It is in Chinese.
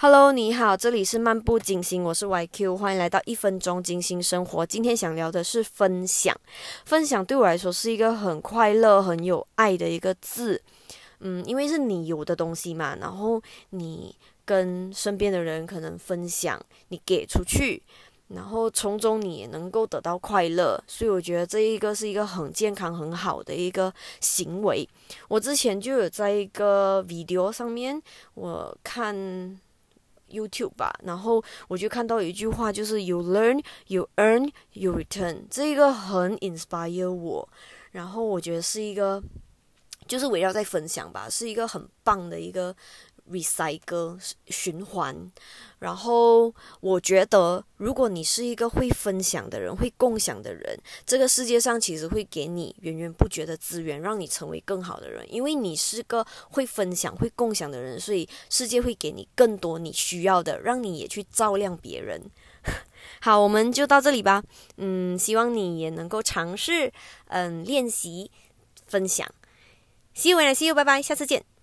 Hello，你好，这里是漫步金星，我是 YQ，欢迎来到一分钟金星生活。今天想聊的是分享，分享对我来说是一个很快乐、很有爱的一个字。嗯，因为是你有的东西嘛，然后你跟身边的人可能分享，你给出去，然后从中你也能够得到快乐，所以我觉得这一个是一个很健康、很好的一个行为。我之前就有在一个 video 上面，我看。YouTube 吧，然后我就看到一句话，就是 “You learn, you earn, you return”，这个很 inspire 我，然后我觉得是一个，就是围绕在分享吧，是一个很棒的一个。Recycle 循环，然后我觉得，如果你是一个会分享的人，会共享的人，这个世界上其实会给你源源不绝的资源，让你成为更好的人。因为你是个会分享、会共享的人，所以世界会给你更多你需要的，让你也去照亮别人。好，我们就到这里吧。嗯，希望你也能够尝试，嗯，练习分享。See you，and see you，拜拜，下次见。